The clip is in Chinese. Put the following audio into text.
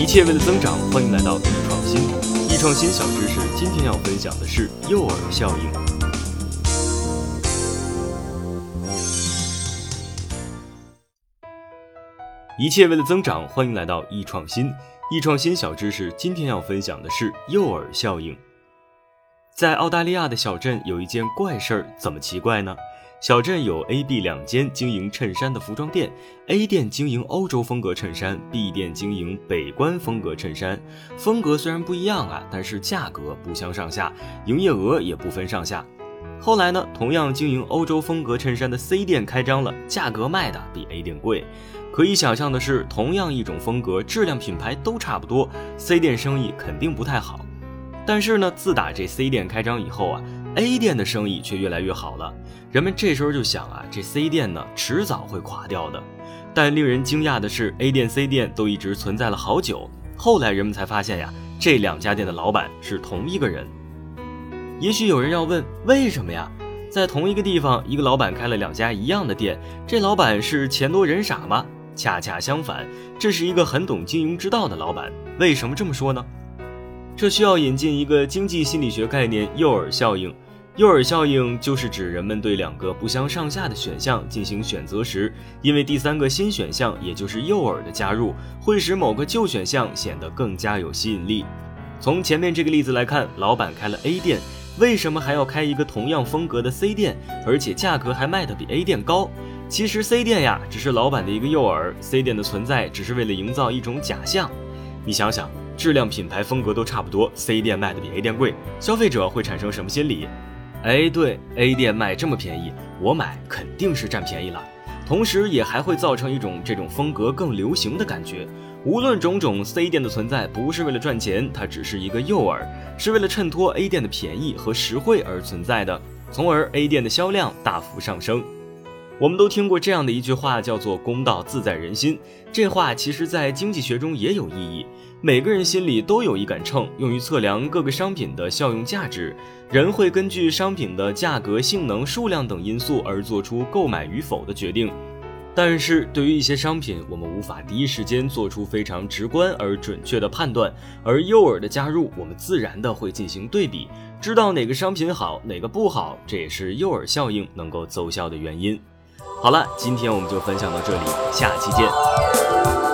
一切为了增长，欢迎来到易创新。易创新小知识，今天要分享的是诱饵效应。一切为了增长，欢迎来到易创新。易创新小知识，今天要分享的是诱饵效应。在澳大利亚的小镇有一件怪事儿，怎么奇怪呢？小镇有 A、B 两间经营衬衫的服装店，A 店经营欧洲风格衬衫，B 店经营北关风格衬衫。风格虽然不一样啊，但是价格不相上下，营业额也不分上下。后来呢，同样经营欧洲风格衬衫的 C 店开张了，价格卖的比 A 店贵。可以想象的是，同样一种风格，质量品牌都差不多，C 店生意肯定不太好。但是呢，自打这 C 店开张以后啊。A 店的生意却越来越好了，人们这时候就想啊，这 C 店呢迟早会垮掉的。但令人惊讶的是，A 店、C 店都一直存在了好久，后来人们才发现呀，这两家店的老板是同一个人。也许有人要问，为什么呀？在同一个地方，一个老板开了两家一样的店，这老板是钱多人傻吗？恰恰相反，这是一个很懂经营之道的老板。为什么这么说呢？这需要引进一个经济心理学概念——诱饵效应。诱饵效应就是指人们对两个不相上下的选项进行选择时，因为第三个新选项，也就是诱饵的加入，会使某个旧选项显得更加有吸引力。从前面这个例子来看，老板开了 A 店，为什么还要开一个同样风格的 C 店，而且价格还卖得比 A 店高？其实 C 店呀，只是老板的一个诱饵，C 店的存在只是为了营造一种假象。你想想。质量、品牌、风格都差不多，C 店卖的比 A 店贵，消费者会产生什么心理？哎，对，A 店卖这么便宜，我买肯定是占便宜了。同时，也还会造成一种这种风格更流行的感觉。无论种种，C 店的存在不是为了赚钱，它只是一个诱饵，是为了衬托 A 店的便宜和实惠而存在的，从而 A 店的销量大幅上升。我们都听过这样的一句话，叫做“公道自在人心”。这话其实，在经济学中也有意义。每个人心里都有一杆秤，用于测量各个商品的效用价值。人会根据商品的价格、性能、数量等因素而做出购买与否的决定。但是，对于一些商品，我们无法第一时间做出非常直观而准确的判断。而诱饵的加入，我们自然的会进行对比，知道哪个商品好，哪个不好。这也是诱饵效应能够奏效的原因。好了今天我们就分享到这里下期见。